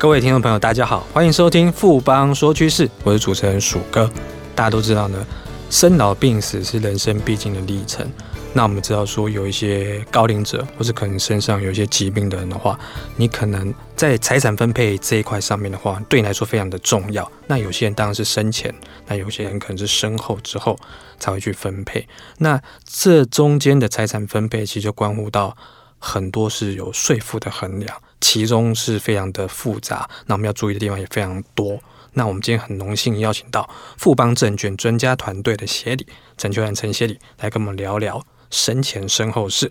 各位听众朋友，大家好，欢迎收听富邦说趋势，我是主持人鼠哥。大家都知道呢，生老病死是人生必经的历程。那我们知道说，有一些高龄者，或是可能身上有一些疾病的人的话，你可能在财产分配这一块上面的话，对你来说非常的重要。那有些人当然是生前，那有些人可能是身后之后才会去分配。那这中间的财产分配，其实就关乎到很多是有税负的衡量。其中是非常的复杂，那我们要注意的地方也非常多。那我们今天很荣幸邀请到富邦证券专家团队的协理陈秋兰陈协理来跟我们聊聊生前身后事。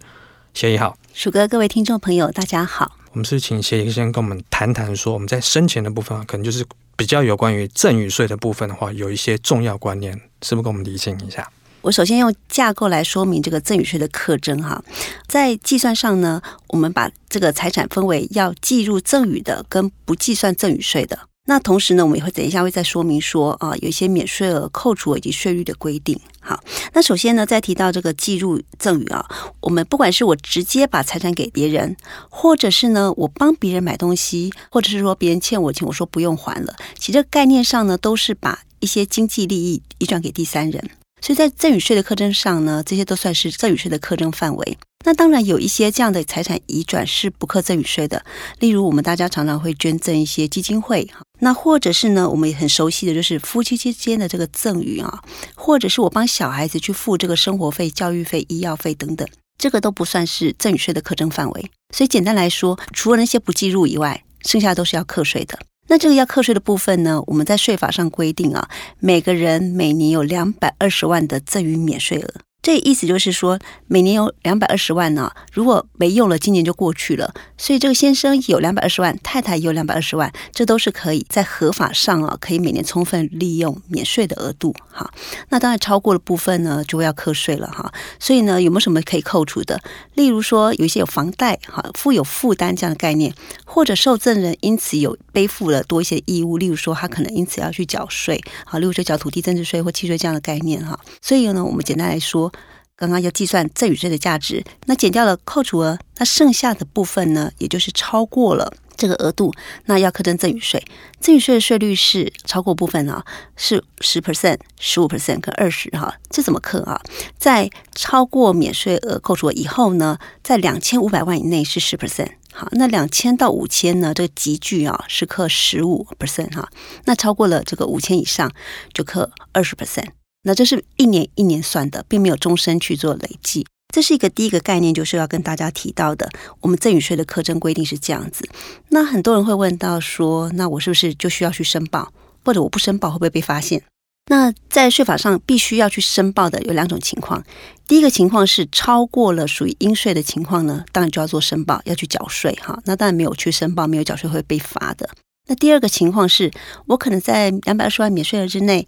协理好，鼠哥，各位听众朋友，大家好。我们是请协理先跟我们谈谈，说我们在生前的部分啊，可能就是比较有关于赠与税的部分的话，有一些重要观念，是不是跟我们厘清一下？我首先用架构来说明这个赠与税的特征哈，在计算上呢，我们把这个财产分为要计入赠与的跟不计算赠与税的。那同时呢，我们也会等一下会再说明说啊，有一些免税额、扣除以及税率的规定。好，那首先呢，在提到这个计入赠与啊，我们不管是我直接把财产给别人，或者是呢我帮别人买东西，或者是说别人欠我钱，我说不用还了，其实概念上呢，都是把一些经济利益移转给第三人。所以在赠与税的课征上呢，这些都算是赠与税的课征范围。那当然有一些这样的财产移转是不课赠与税的，例如我们大家常常会捐赠一些基金会哈，那或者是呢，我们也很熟悉的就是夫妻之间的这个赠与啊，或者是我帮小孩子去付这个生活费、教育费、医药费等等，这个都不算是赠与税的课征范围。所以简单来说，除了那些不计入以外，剩下都是要课税的。那这个要课税的部分呢，我们在税法上规定啊，每个人每年有两百二十万的赠与免税额。这意思就是说，每年有两百二十万呢、如果没用了，今年就过去了。所以这个先生有两百二十万，太太也有两百二十万，这都是可以在合法上啊，可以每年充分利用免税的额度。哈，那当然超过的部分呢，就会要课税了哈。所以呢，有没有什么可以扣除的？例如说，有一些有房贷哈，负有负担这样的概念，或者受赠人因此有背负了多一些义务，例如说他可能因此要去缴税，好，例如说缴土地增值税或契税这样的概念哈。所以呢，我们简单来说。刚刚要计算赠与税的价值，那减掉了扣除额，那剩下的部分呢，也就是超过了这个额度，那要课征赠与税。赠与税的税率是超过部分啊，是十 percent、十五 percent 跟二十哈。这怎么课啊？在超过免税额扣除额以后呢，在两千五百万以内是十 percent，好，那两千到五千呢，这个集距啊是课十五 percent 哈。那超过了这个五千以上就课二十 percent。那这是一年一年算的，并没有终身去做累计。这是一个第一个概念，就是要跟大家提到的。我们赠与税的课征规定是这样子。那很多人会问到说，那我是不是就需要去申报，或者我不申报会不会被发现？那在税法上必须要去申报的有两种情况。第一个情况是超过了属于应税的情况呢，当然就要做申报，要去缴税哈。那当然没有去申报，没有缴税会被罚的。那第二个情况是我可能在两百二十万免税额之内。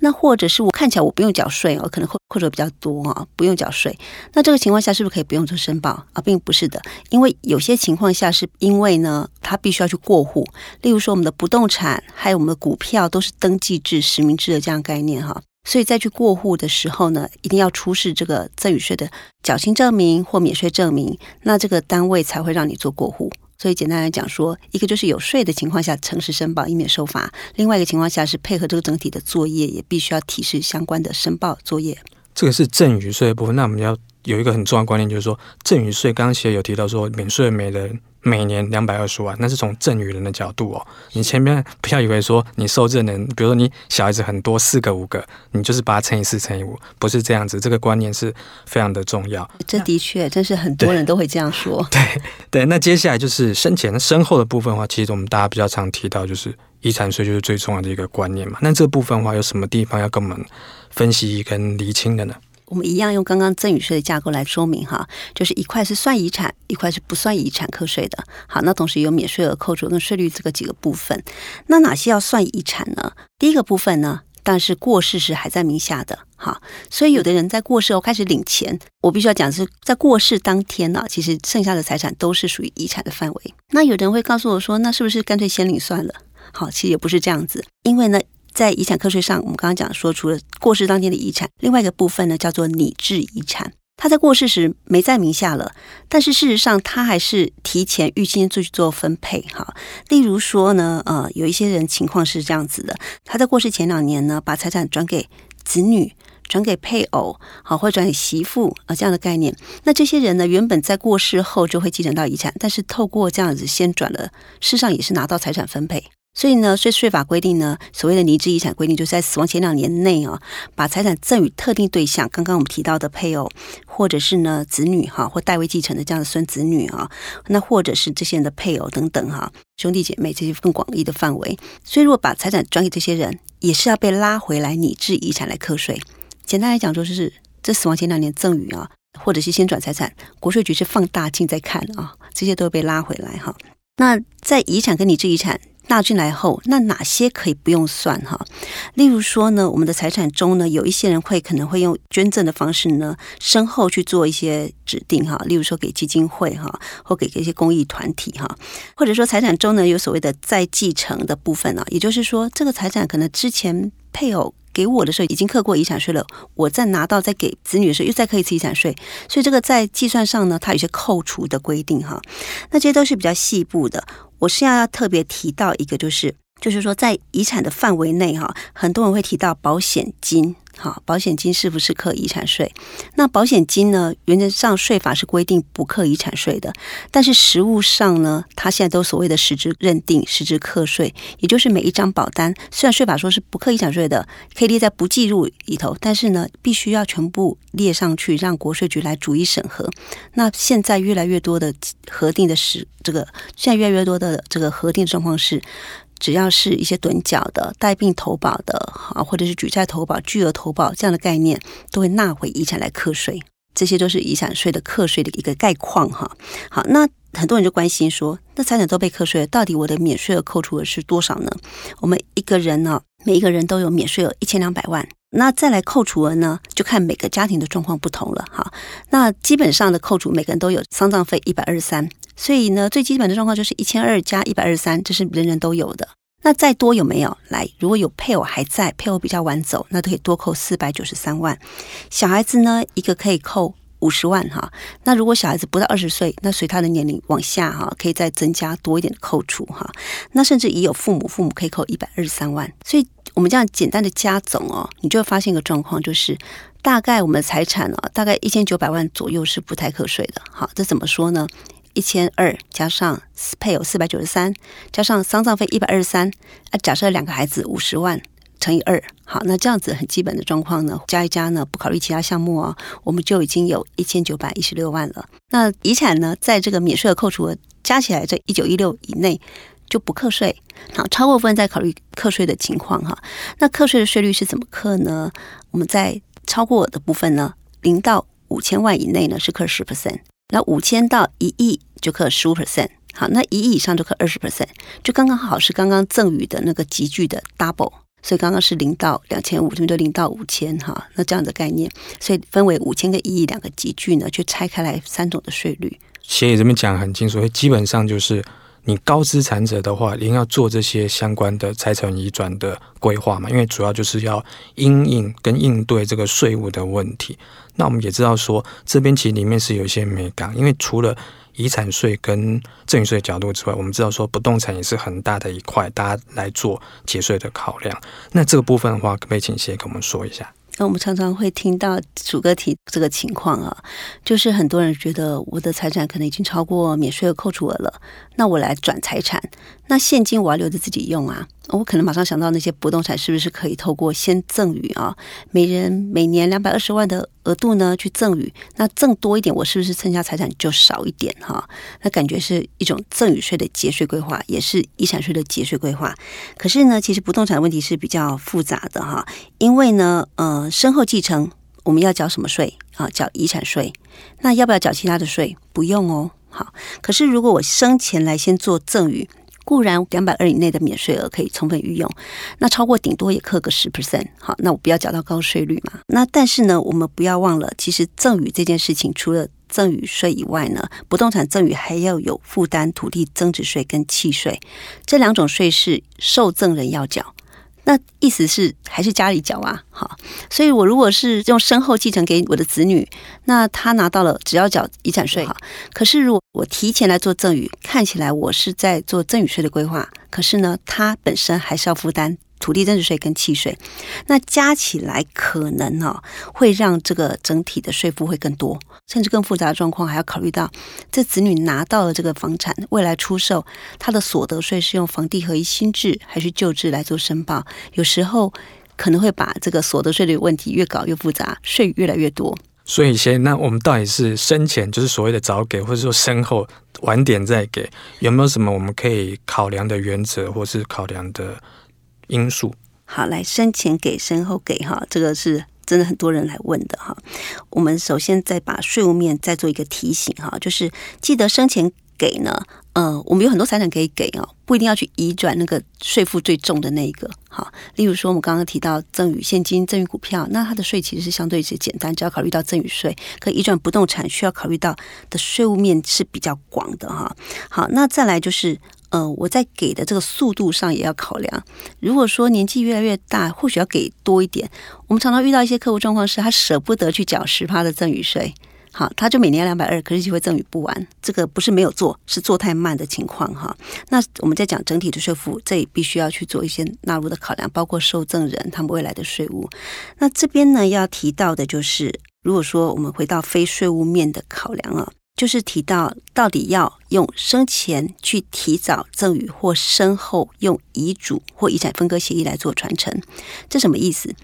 那或者是我看起来我不用缴税哦，可能会扣除比较多啊，不用缴税。那这个情况下是不是可以不用做申报啊？并不是的，因为有些情况下是因为呢，他必须要去过户。例如说，我们的不动产还有我们的股票都是登记制、实名制的这样概念哈。所以在去过户的时候呢，一定要出示这个赠与税的缴清证明或免税证明，那这个单位才会让你做过户。所以简单来讲说，一个就是有税的情况下诚实申报，以免受罚；另外一个情况下是配合这个整体的作业，也必须要提示相关的申报作业。这个是赠与税的部分。那我们要有一个很重要的观念，就是说赠与税刚刚其实有提到说免税每人。每年两百二十万，那是从赠与人的角度哦。你前面不要以为说你受赠人，比如说你小孩子很多，四个五个，你就是把它乘以四乘以五，不是这样子。这个观念是非常的重要。这的确，真是很多人都会这样说。对对，那接下来就是生前身后的部分的话，其实我们大家比较常提到就是遗产税，就是最重要的一个观念嘛。那这部分的话，有什么地方要跟我们分析跟厘清的呢？我们一样用刚刚赠与税的架构来说明哈，就是一块是算遗产，一块是不算遗产课税的。好，那同时有免税额扣除跟税率这个几个部分。那哪些要算遗产呢？第一个部分呢，但是过世时还在名下的。哈，所以有的人在过世后开始领钱，我必须要讲是在过世当天呢，其实剩下的财产都是属于遗产的范围。那有的人会告诉我说，那是不是干脆先领算了？好，其实也不是这样子，因为呢。在遗产课税上，我们刚刚讲说，除了过世当天的遗产，另外一个部分呢叫做拟制遗产。他在过世时没在名下了，但是事实上他还是提前预先去做分配哈。例如说呢，呃，有一些人情况是这样子的，他在过世前两年呢，把财产转给子女、转给配偶，好，或者转给媳妇啊这样的概念。那这些人呢，原本在过世后就会继承到遗产，但是透过这样子先转了，事实上也是拿到财产分配。所以呢，税税法规定呢，所谓的拟制遗产规定，就是在死亡前两年内啊，把财产赠与特定对象，刚刚我们提到的配偶，或者是呢子女哈，或代位继承的这样的孙子女啊，那或者是这些人的配偶等等哈，兄弟姐妹这些更广义的范围。所以如果把财产转给这些人，也是要被拉回来拟制遗产来课税。简单来讲，就是这死亡前两年赠与啊，或者是先转财产，国税局是放大镜在看啊，这些都会被拉回来哈。那在遗产跟拟制遗产。纳进来后，那哪些可以不用算哈？例如说呢，我们的财产中呢，有一些人会可能会用捐赠的方式呢，身后去做一些指定哈。例如说给基金会哈，或给一些公益团体哈，或者说财产中呢有所谓的再继承的部分啊，也就是说这个财产可能之前配偶给我的时候已经课过遗产税了，我再拿到再给子女的时候又再课一次遗产税，所以这个在计算上呢，它有些扣除的规定哈。那这些都是比较细部的。我现在要特别提到一个，就是就是说，在遗产的范围内哈，很多人会提到保险金。好，保险金是不是课遗产税？那保险金呢？原则上税法是规定不课遗产税的，但是实务上呢，它现在都所谓的实质认定、实质课税，也就是每一张保单，虽然税法说是不课遗产税的，可以列在不计入里头，但是呢，必须要全部列上去，让国税局来逐一审核。那现在越来越多的核定的是这个，现在越来越多的这个核定状况是。只要是一些趸缴的、带病投保的，啊，或者是举债投保、巨额投保这样的概念，都会纳回遗产来课税。这些都是遗产税的课税的一个概况哈。好，那很多人就关心说，那财产都被课税了，到底我的免税额扣除额是多少呢？我们一个人呢，每一个人都有免税额一千两百万，那再来扣除额呢，就看每个家庭的状况不同了哈。那基本上的扣除，每个人都有丧葬费一百二十三。所以呢，最基本的状况就是一千二加一百二十三，这是人人都有的。那再多有没有？来，如果有配偶还在，配偶比较晚走，那都可以多扣四百九十三万。小孩子呢，一个可以扣五十万哈。那如果小孩子不到二十岁，那随他的年龄往下哈，可以再增加多一点的扣除哈。那甚至已有父母，父母可以扣一百二十三万。所以我们这样简单的加总哦，你就会发现一个状况，就是大概我们的财产哦，大概一千九百万左右是不太可税的。好，这怎么说呢？一千二加上配偶四百九十三，加上丧葬费一百二十三，啊，假设两个孩子五十万乘以二，好，那这样子很基本的状况呢，加一加呢，不考虑其他项目哦，我们就已经有一千九百一十六万了。那遗产呢，在这个免税额扣除额加起来这一九一六以内就不课税，好，超过部分再考虑课税的情况哈。那课税的税率是怎么课呢？我们在超过的部分呢，零到五千万以内呢是课十 percent。那五千到一亿就课十五 percent，好，那一亿以上就课二十 percent，就刚刚好是刚刚赠予的那个集聚的 double，所以刚刚是零到两千五，这边就零到五千哈，那这样的概念，所以分为五千个一亿两个集聚呢，去拆开来三种的税率。协议这边讲很清楚，所以基本上就是。你高资产者的话，一定要做这些相关的财产移转的规划嘛，因为主要就是要因应跟应对这个税务的问题。那我们也知道说，这边其实里面是有一些美感，因为除了遗产税跟赠与税角度之外，我们知道说不动产也是很大的一块，大家来做节税的考量。那这个部分的话，可不可以请先跟我们说一下？那我们常常会听到主个体这个情况啊，就是很多人觉得我的财产可能已经超过免税额扣除额了，那我来转财产，那现金我要留着自己用啊。我可能马上想到那些不动产是不是可以透过先赠与啊，每人每年两百二十万的额度呢去赠与，那赠多一点，我是不是剩下财产就少一点哈？那感觉是一种赠与税的节税规划，也是遗产税的节税规划。可是呢，其实不动产问题是比较复杂的哈，因为呢，呃，身后继承我们要缴什么税啊？缴遗产税。那要不要缴其他的税？不用哦。好，可是如果我生前来先做赠与。固然两百二以内的免税额可以充分运用，那超过顶多也扣个十 percent，好，那我不要缴到高税率嘛。那但是呢，我们不要忘了，其实赠与这件事情，除了赠与税以外呢，不动产赠与还要有负担土地增值税跟契税，这两种税是受赠人要缴。那意思是还是家里缴啊，好，所以我如果是用身后继承给我的子女，那他拿到了只要缴遗产税，哈。可是如果我提前来做赠与，看起来我是在做赠与税的规划，可是呢，他本身还是要负担。土地增值税跟契税，那加起来可能、哦，会让这个整体的税负会更多，甚至更复杂的状况还要考虑到，这子女拿到了这个房产，未来出售，他的所得税是用房地合一新制还是旧制来做申报？有时候可能会把这个所得税的问题越搞越复杂，税越来越多。所以先，那我们到底是生前就是所谓的早给，或者说身后晚点再给，有没有什么我们可以考量的原则，或是考量的？因素好，来生前给身后给哈，这个是真的很多人来问的哈。我们首先再把税务面再做一个提醒哈，就是记得生前给呢，呃，我们有很多财产可以给哦，不一定要去移转那个税负最重的那一个哈。例如说，我们刚刚提到赠与现金、赠与股票，那它的税其实是相对是简单，只要考虑到赠与税，可移转不动产需要考虑到的税务面是比较广的哈。好，那再来就是。呃，我在给的这个速度上也要考量。如果说年纪越来越大，或许要给多一点。我们常常遇到一些客户状况是，他舍不得去缴十趴的赠与税，好，他就每年两百二，可是就会赠与不完。这个不是没有做，是做太慢的情况哈。那我们在讲整体的税负，这也必须要去做一些纳入的考量，包括受赠人他们未来的税务。那这边呢，要提到的就是，如果说我们回到非税务面的考量啊。就是提到到底要用生前去提早赠与，或身后用遗嘱或遗产分割协议来做传承，这什么意思？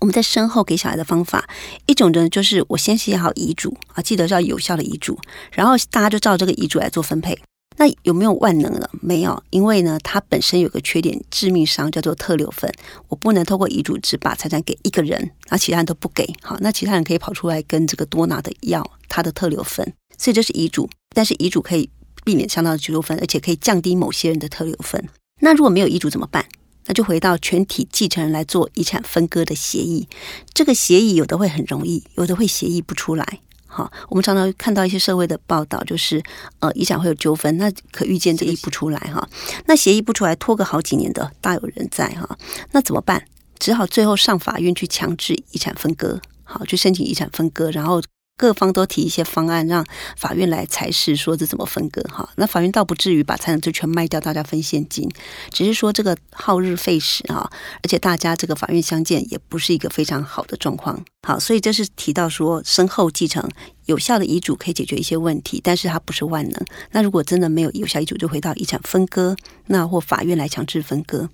我们在身后给小孩的方法，一种呢就是我先写好遗嘱啊，记得是要有效的遗嘱，然后大家就照这个遗嘱来做分配。那有没有万能的？没有，因为呢，它本身有个缺点，致命伤叫做特留份。我不能透过遗嘱只把财产给一个人，那其他人都不给。好，那其他人可以跑出来跟这个多拿的要他的特留份。所以这是遗嘱，但是遗嘱可以避免相当的拘留分，而且可以降低某些人的特留分。那如果没有遗嘱怎么办？那就回到全体继承人来做遗产分割的协议。这个协议有的会很容易，有的会协议不出来。好，我们常常看到一些社会的报道，就是呃遗产会有纠纷，那可预见这议不出来哈。那协议不出来，拖个好几年的大有人在哈。那怎么办？只好最后上法院去强制遗产分割，好，去申请遗产分割，然后。各方都提一些方案，让法院来裁示，说这怎么分割哈？那法院倒不至于把财产就全卖掉，大家分现金，只是说这个耗日费时哈，而且大家这个法院相见也不是一个非常好的状况。好，所以这是提到说身后继承有效的遗嘱可以解决一些问题，但是它不是万能。那如果真的没有有效遗嘱，就回到遗产分割，那或法院来强制分割。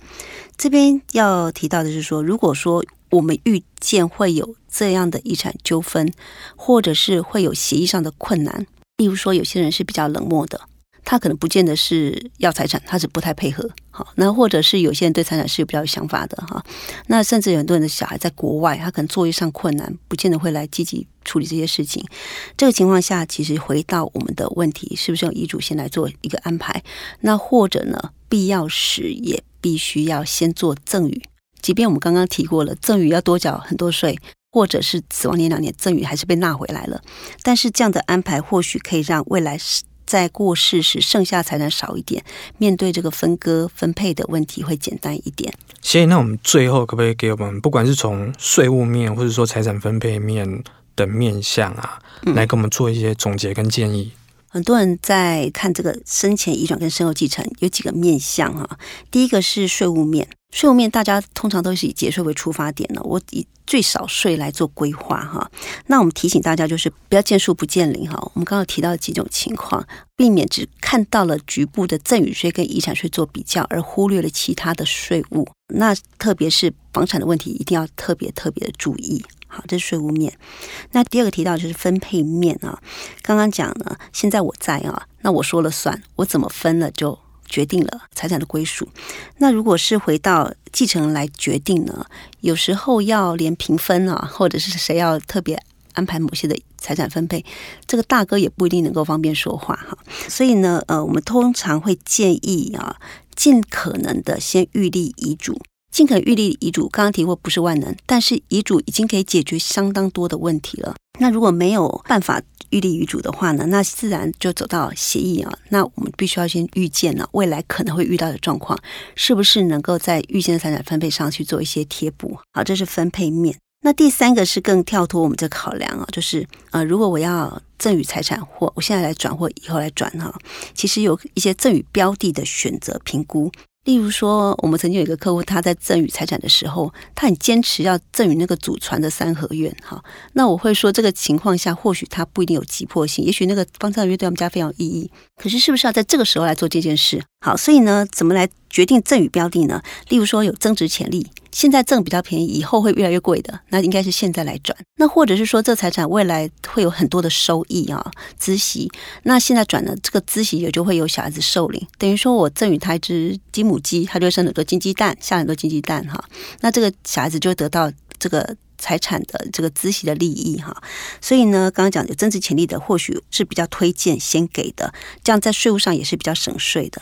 这边要提到的是说，如果说我们预见会有这样的遗产纠纷，或者是会有协议上的困难。例如说，有些人是比较冷漠的，他可能不见得是要财产，他是不太配合。好，那或者是有些人对财产是比较有想法的哈。那甚至有很多人的小孩在国外，他可能作业上困难，不见得会来积极处理这些事情。这个情况下，其实回到我们的问题，是不是用遗嘱先来做一个安排？那或者呢，必要时也必须要先做赠与。即便我们刚刚提过了，赠与要多缴很多税，或者是死亡年两年，赠与还是被纳回来了。但是这样的安排或许可以让未来在过世时剩下财产少一点，面对这个分割分配的问题会简单一点。所以，那我们最后可不可以给我们，不管是从税务面，或者说财产分配面的面向啊，来给我们做一些总结跟建议？嗯很多人在看这个生前遗转跟身后继承有几个面向哈，第一个是税务面，税务面大家通常都是以节税为出发点的，我以最少税来做规划哈。那我们提醒大家就是不要见树不见林哈。我们刚刚提到几种情况，避免只看到了局部的赠与税跟遗产税做比较，而忽略了其他的税务。那特别是房产的问题，一定要特别特别的注意。好，这是税务面。那第二个提到就是分配面啊。刚刚讲呢，现在我在啊，那我说了算，我怎么分了就决定了财产的归属。那如果是回到继承来决定呢，有时候要连平分啊，或者是谁要特别安排某些的财产分配，这个大哥也不一定能够方便说话哈。所以呢，呃，我们通常会建议啊，尽可能的先预立遗嘱。尽可能预立遗嘱，刚刚提过不是万能，但是遗嘱已经可以解决相当多的问题了。那如果没有办法预立遗嘱的话呢，那自然就走到协议啊。那我们必须要先预见了，未来可能会遇到的状况，是不是能够在预先财产分配上去做一些贴补？好，这是分配面。那第三个是更跳脱我们这考量啊，就是呃，如果我要赠与财产或我现在来转或以后来转哈，其实有一些赠与标的的选择评估。例如说，我们曾经有一个客户，他在赠与财产的时候，他很坚持要赠与那个祖传的三合院哈。那我会说，这个情况下或许他不一定有急迫性，也许那个方三合院对他们家非常有意义。可是，是不是要在这个时候来做这件事？好，所以呢，怎么来决定赠与标的呢？例如说，有增值潜力。现在赠比较便宜，以后会越来越贵的，那应该是现在来转。那或者是说，这财产未来会有很多的收益啊，孳息。那现在转了，这个孳息也就会有小孩子受领，等于说我赠与他一只金母鸡，他就会生很多金鸡蛋，下很多金鸡蛋哈。那这个小孩子就会得到这个财产的这个孳息的利益哈。所以呢，刚刚讲有增值潜力的，或许是比较推荐先给的，这样在税务上也是比较省税的。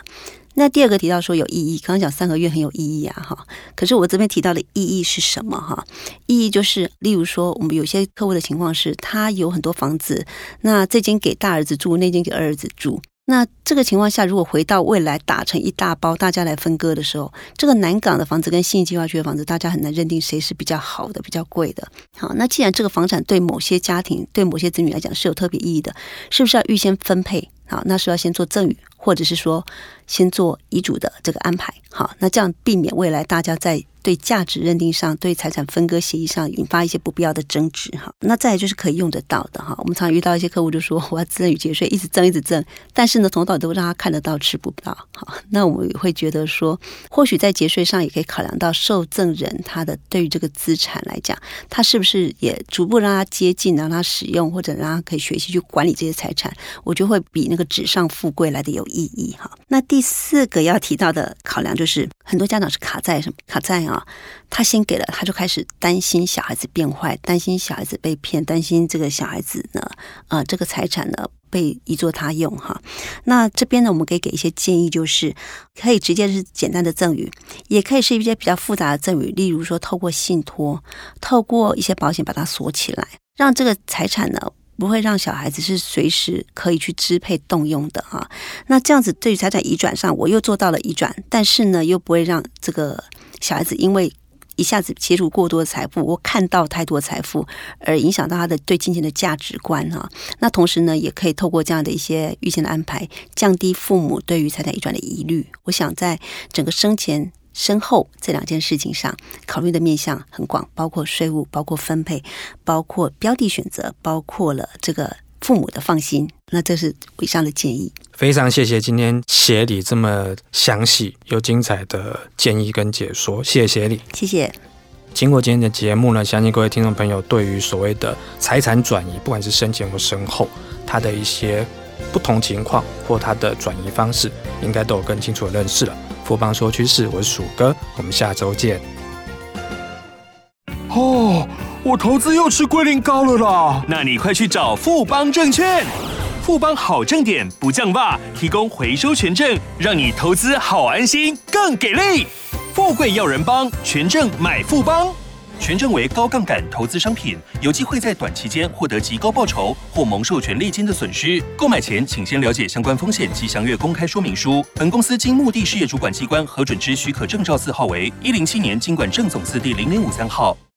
那第二个提到说有意义，刚刚讲三合院很有意义啊，哈。可是我这边提到的意义是什么？哈，意义就是，例如说，我们有些客户的情况是，他有很多房子，那这间给大儿子住，那间给二儿子住。那这个情况下，如果回到未来打成一大包，大家来分割的时候，这个南港的房子跟信义计划区的房子，大家很难认定谁是比较好的、比较贵的。好，那既然这个房产对某些家庭、对某些子女来讲是有特别意义的，是不是要预先分配？好，那是要先做赠与，或者是说先做遗嘱的这个安排。好，那这样避免未来大家在。对价值认定上，对财产分割协议上引发一些不必要的争执哈。那再来就是可以用得到的哈。我们常遇到一些客户就说，我要赠与节税，一直赠一直赠，但是呢，从头到尾都让他看得到吃不到。好，那我们也会觉得说，或许在节税上也可以考量到受赠人他的对于这个资产来讲，他是不是也逐步让他接近，让他使用，或者让他可以学习去管理这些财产，我就会比那个纸上富贵来的有意义哈。那第四个要提到的考量就是，很多家长是卡在什么？卡在啊，啊他先给了，他就开始担心小孩子变坏，担心小孩子被骗，担心这个小孩子呢，呃，这个财产呢被移作他用哈。那这边呢，我们可以给一些建议，就是可以直接是简单的赠与，也可以是一些比较复杂的赠与，例如说透过信托，透过一些保险把它锁起来，让这个财产呢。不会让小孩子是随时可以去支配动用的哈，那这样子对于财产移转上，我又做到了移转，但是呢，又不会让这个小孩子因为一下子接触过多的财富，我看到太多财富，而影响到他的对金钱的价值观哈。那同时呢，也可以透过这样的一些预先的安排，降低父母对于财产移转的疑虑。我想在整个生前。身后这两件事情上，考虑的面向很广，包括税务，包括分配，包括标的选择，包括了这个父母的放心。那这是以上的建议。非常谢谢今天协理这么详细又精彩的建议跟解说，谢谢协理。谢谢。经过今天的节目呢，相信各位听众朋友对于所谓的财产转移，不管是生前或身后，它的一些不同情况或它的转移方式，应该都有更清楚的认识了。富邦说趋势，我是鼠哥，我们下周见。哦，我投资又吃龟苓膏了啦！那你快去找富邦证券，富邦好证点不降价，提供回收权证，让你投资好安心，更给力。富贵要人帮，权证买富邦。权证为高杠杆投资商品，有机会在短期间获得极高报酬或蒙受权利金的损失。购买前请先了解相关风险及详阅公开说明书。本公司经目的事业主管机关核准之许可证照字号为一零七年金管证总字第零零五三号。